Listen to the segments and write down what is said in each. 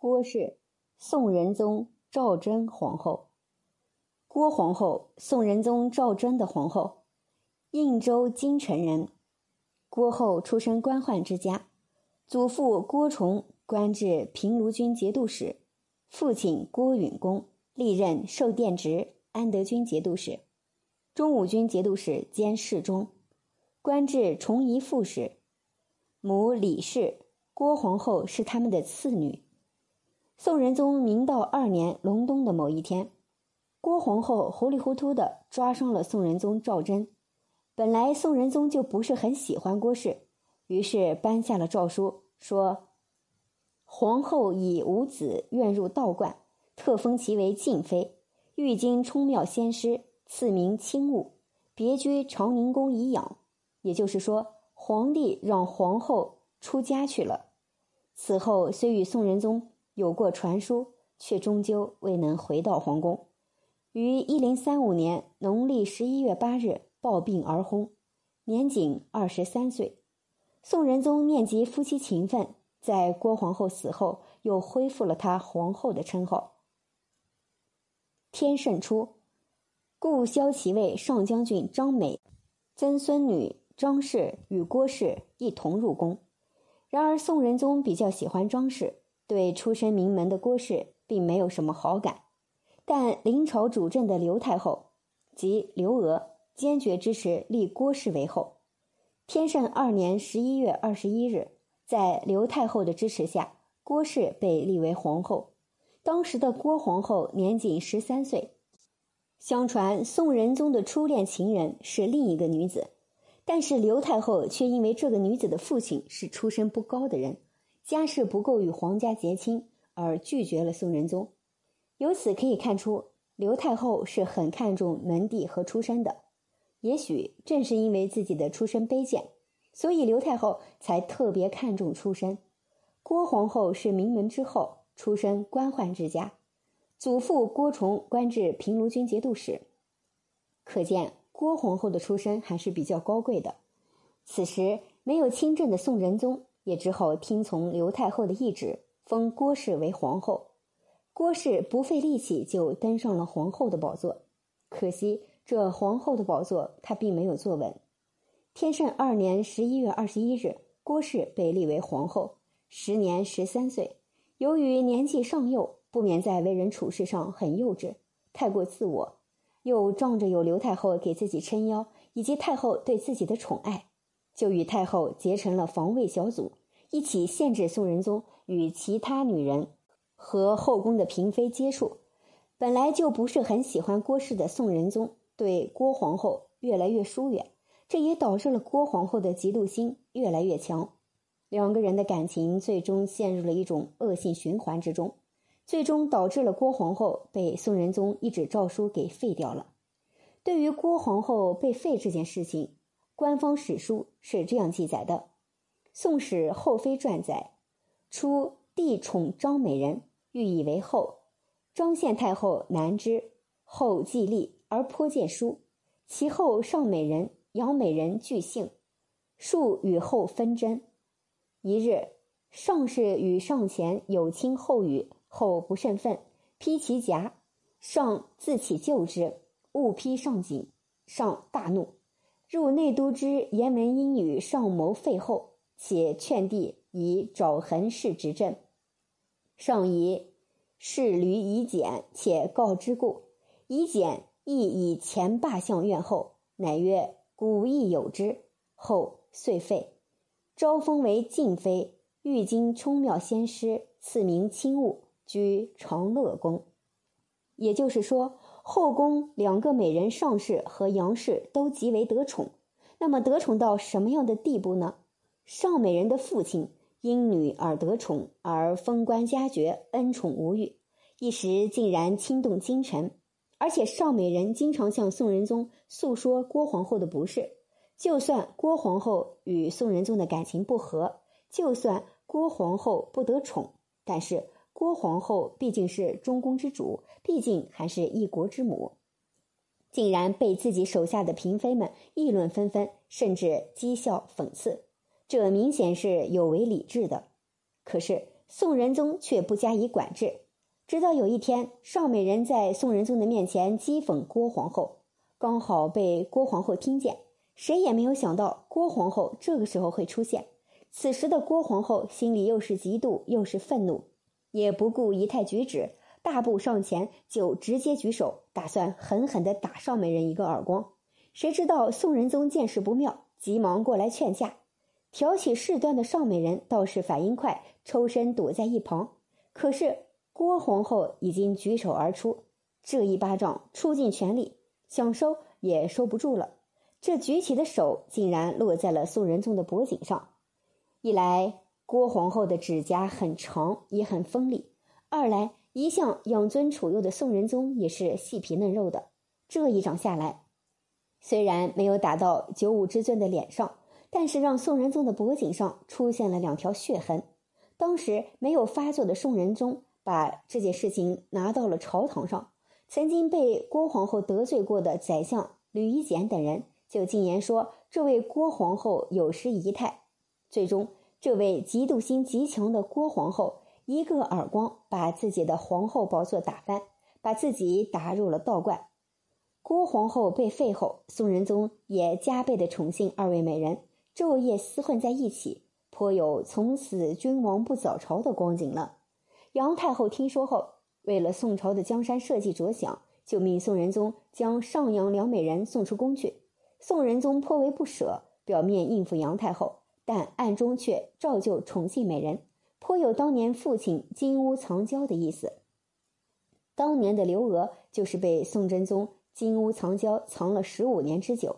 郭氏，宋仁宗赵祯皇后。郭皇后，宋仁宗赵祯的皇后，应州京城人。郭后出身官宦之家，祖父郭崇官至平卢军节度使，父亲郭允恭历任寿殿直、安德军节度使、中武军节度使兼侍中，官至崇仪副使。母李氏，郭皇后是他们的次女。宋仁宗明道二年隆冬的某一天，郭皇后糊里糊涂的抓伤了宋仁宗赵祯。本来宋仁宗就不是很喜欢郭氏，于是颁下了诏书，说：“皇后以无子，愿入道观，特封其为静妃，欲经冲庙仙师，赐名清雾，别居长宁宫以养。”也就是说，皇帝让皇后出家去了。此后虽与宋仁宗。有过传书，却终究未能回到皇宫。于一零三五年农历十一月八日暴病而薨，年仅二十三岁。宋仁宗念及夫妻情分，在郭皇后死后又恢复了她皇后的称号。天圣初，故萧其位上将军张美，曾孙女张氏与郭氏一同入宫。然而宋仁宗比较喜欢张氏。对出身名门的郭氏并没有什么好感，但临朝主政的刘太后及刘娥坚决支持立郭氏为后。天圣二年十一月二十一日，在刘太后的支持下，郭氏被立为皇后。当时的郭皇后年仅十三岁。相传宋仁宗的初恋情人是另一个女子，但是刘太后却因为这个女子的父亲是出身不高的人。家世不够与皇家结亲，而拒绝了宋仁宗。由此可以看出，刘太后是很看重门第和出身的。也许正是因为自己的出身卑贱，所以刘太后才特别看重出身。郭皇后是名门之后，出身官宦之家，祖父郭崇官至平卢军节度使，可见郭皇后的出身还是比较高贵的。此时没有亲政的宋仁宗。也只好听从刘太后的懿旨，封郭氏为皇后。郭氏不费力气就登上了皇后的宝座，可惜这皇后的宝座她并没有坐稳。天圣二年十一月二十一日，郭氏被立为皇后，时年十三岁。由于年纪尚幼，不免在为人处事上很幼稚，太过自我，又仗着有刘太后给自己撑腰，以及太后对自己的宠爱。就与太后结成了防卫小组，一起限制宋仁宗与其他女人和后宫的嫔妃接触。本来就不是很喜欢郭氏的宋仁宗，对郭皇后越来越疏远，这也导致了郭皇后的嫉妒心越来越强。两个人的感情最终陷入了一种恶性循环之中，最终导致了郭皇后被宋仁宗一纸诏书给废掉了。对于郭皇后被废这件事情，官方史书是这样记载的，《宋史后妃传》载：初，帝宠张美人，欲以为后。张献太后难之，后既立而颇见书。其后尚美人、杨美人俱幸，数与后纷争。一日，上士与上前有亲后语，后不甚愤，披其颊，上自起救之，误披上颈，上大怒。入内都之言文因与上谋废后，且劝帝以爪痕氏执政。上疑是驴以简，且告之故。以简亦以前霸相怨后，乃曰古亦有之。后遂废，招封为晋妃，欲经冲庙仙师，赐名清雾，居长乐宫。也就是说。后宫两个美人上氏和杨氏都极为得宠，那么得宠到什么样的地步呢？尚美人的父亲因女而得宠，而封官加爵，恩宠无余，一时竟然惊动京城。而且尚美人经常向宋仁宗诉说郭皇后的不是。就算郭皇后与宋仁宗的感情不和，就算郭皇后不得宠，但是。郭皇后毕竟是中宫之主，毕竟还是一国之母，竟然被自己手下的嫔妃们议论纷纷，甚至讥笑讽刺，这明显是有违礼制的。可是宋仁宗却不加以管制。直到有一天，邵美人在宋仁宗的面前讥讽郭皇后，刚好被郭皇后听见。谁也没有想到郭皇后这个时候会出现。此时的郭皇后心里又是嫉妒又是愤怒，也不顾仪态举止，大步上前就直接举手，打算狠狠地打邵美人一个耳光。谁知道宋仁宗见势不妙，急忙过来劝架。挑起事端的邵美人倒是反应快，抽身躲在一旁。可是。郭皇后已经举手而出，这一巴掌出尽全力，想收也收不住了。这举起的手竟然落在了宋仁宗的脖颈上。一来，郭皇后的指甲很长，也很锋利；二来，一向养尊处优的宋仁宗也是细皮嫩肉的。这一掌下来，虽然没有打到九五之尊的脸上，但是让宋仁宗的脖颈上出现了两条血痕。当时没有发作的宋仁宗。把这件事情拿到了朝堂上，曾经被郭皇后得罪过的宰相吕夷简等人就进言说，这位郭皇后有失仪态。最终，这位嫉妒心极强的郭皇后一个耳光把自己的皇后宝座打翻，把自己打入了道观。郭皇后被废后，宋仁宗也加倍的宠幸二位美人，昼夜厮混在一起，颇有从此君王不早朝的光景了。杨太后听说后，为了宋朝的江山社稷着想，就命宋仁宗将上阳两美人送出宫去。宋仁宗颇为不舍，表面应付杨太后，但暗中却照旧宠幸美人，颇有当年父亲金屋藏娇的意思。当年的刘娥就是被宋真宗金屋藏娇藏了十五年之久，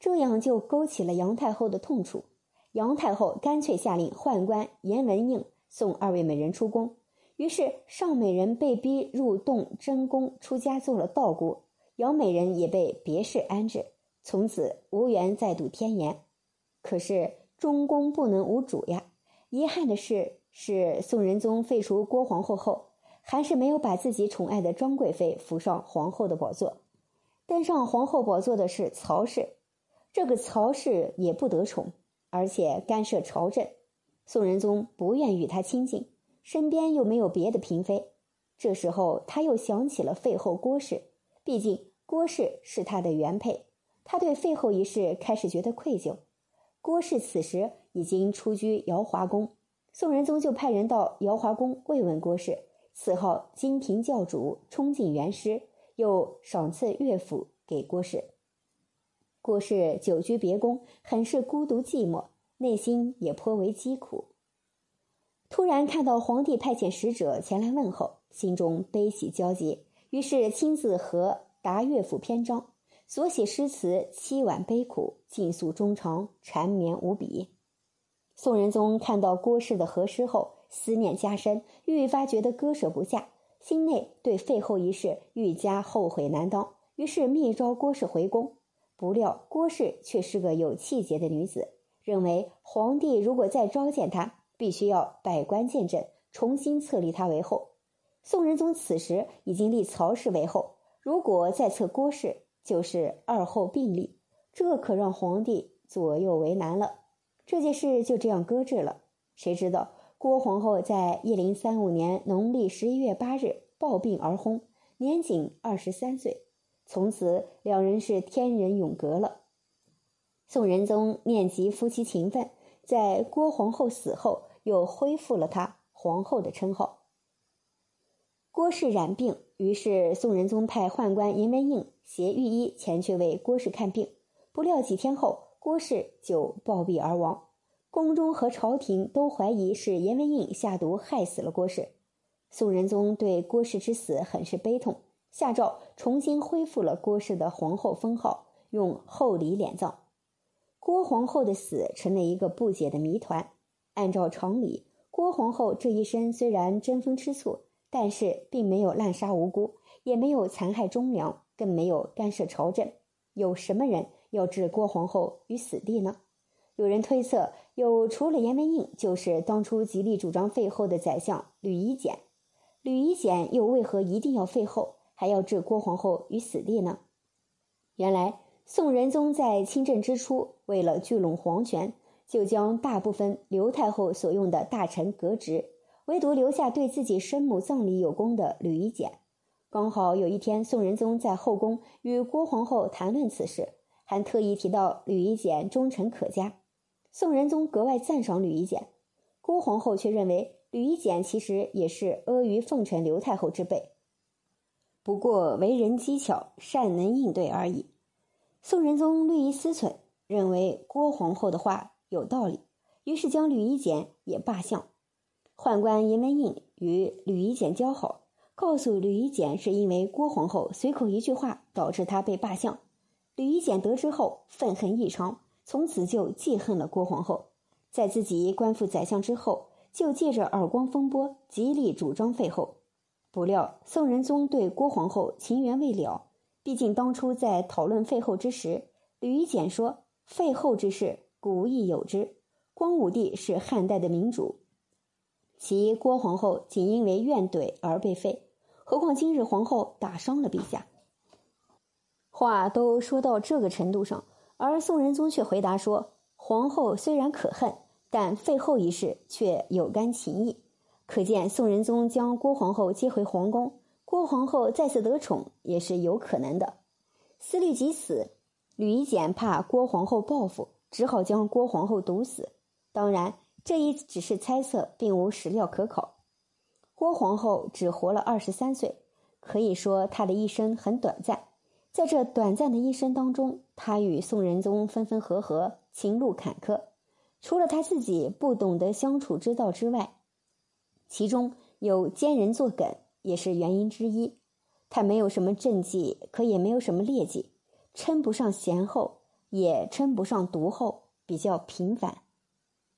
这样就勾起了杨太后的痛处。杨太后干脆下令宦官严文应送二位美人出宫。于是，尚美人被逼入洞真宫出家做了道姑，姚美人也被别室安置，从此无缘再度天颜。可是中宫不能无主呀！遗憾的是，是宋仁宗废除郭皇后后，还是没有把自己宠爱的庄贵妃扶上皇后的宝座。登上皇后宝座的是曹氏，这个曹氏也不得宠，而且干涉朝政，宋仁宗不愿与他亲近。身边又没有别的嫔妃，这时候他又想起了废后郭氏，毕竟郭氏是他的原配，他对废后一事开始觉得愧疚。郭氏此时已经出居瑶华宫，宋仁宗就派人到瑶华宫慰问郭氏，赐号金庭教主，冲进元师，又赏赐乐府给郭氏。郭氏久居别宫，很是孤独寂寞，内心也颇为疾苦。突然看到皇帝派遣使者前来问候，心中悲喜交集，于是亲自和答乐府篇章，所写诗词凄婉悲苦，尽诉衷肠，缠绵无比。宋仁宗看到郭氏的和诗后，思念加深，愈发觉得割舍不下，心内对废后一事愈加后悔难当，于是密召郭氏回宫。不料郭氏却是个有气节的女子，认为皇帝如果再召见她。必须要百官见证，重新册立她为后。宋仁宗此时已经立曹氏为后，如果再册郭氏，就是二后并立，这可让皇帝左右为难了。这件事就这样搁置了。谁知道郭皇后在一零三五年农历十一月八日暴病而薨，年仅二十三岁。从此两人是天人永隔了。宋仁宗念及夫妻情分，在郭皇后死后。又恢复了她皇后的称号。郭氏染病，于是宋仁宗派宦官严文应携御医前去为郭氏看病。不料几天后，郭氏就暴毙而亡。宫中和朝廷都怀疑是严文应下毒害死了郭氏。宋仁宗对郭氏之死很是悲痛，下诏重新恢复了郭氏的皇后封号，用厚礼敛葬。郭皇后的死成了一个不解的谜团。按照常理，郭皇后这一生虽然争风吃醋，但是并没有滥杀无辜，也没有残害忠良，更没有干涉朝政。有什么人要置郭皇后于死地呢？有人推测，有除了严文应，就是当初极力主张废后的宰相吕夷简。吕夷简又为何一定要废后，还要置郭皇后于死地呢？原来，宋仁宗在亲政之初，为了聚拢皇权。就将大部分刘太后所用的大臣革职，唯独留下对自己生母葬礼有功的吕夷简。刚好有一天，宋仁宗在后宫与郭皇后谈论此事，还特意提到吕夷简忠诚可嘉。宋仁宗格外赞赏吕夷简，郭皇后却认为吕夷简其实也是阿谀奉承刘太后之辈，不过为人机巧，善能应对而已。宋仁宗略一思忖，认为郭皇后的话有道理，于是将吕夷简也罢相。宦官严文印与吕夷简交好。告诉吕夷简，是因为郭皇后随口一句话导致他被罢相。吕夷简得知后愤恨异常，从此就记恨了郭皇后。在自己官复宰相之后，就借着耳光风波极力主张废后。不料宋仁宗对郭皇后情缘未了，毕竟当初在讨论废后之时，吕夷简说废后之事古亦有之，光武帝是汉代的明主，其郭皇后仅因为怨怼而被废。何况今日皇后打伤了陛下。话都说到这个程度上，而宋仁宗却回答说：“皇后虽然可恨，但废后一事却有干情义。”可见宋仁宗将郭皇后接回皇宫，郭皇后再次得宠也是有可能的。思虑及此，吕夷简怕郭皇后报复，只好将郭皇后毒死。当然，这一只是猜测，并无史料可考。郭皇后只活了二十三岁，可以说她的一生很短暂。在这短暂的一生当中，她与宋仁宗分分合合，情路坎坷。除了她自己不懂得相处之道之外，其中有奸人作梗，也是原因之一。他没有什么政绩，可也没有什么劣迹，称不上贤后，也称不上毒后，比较平凡。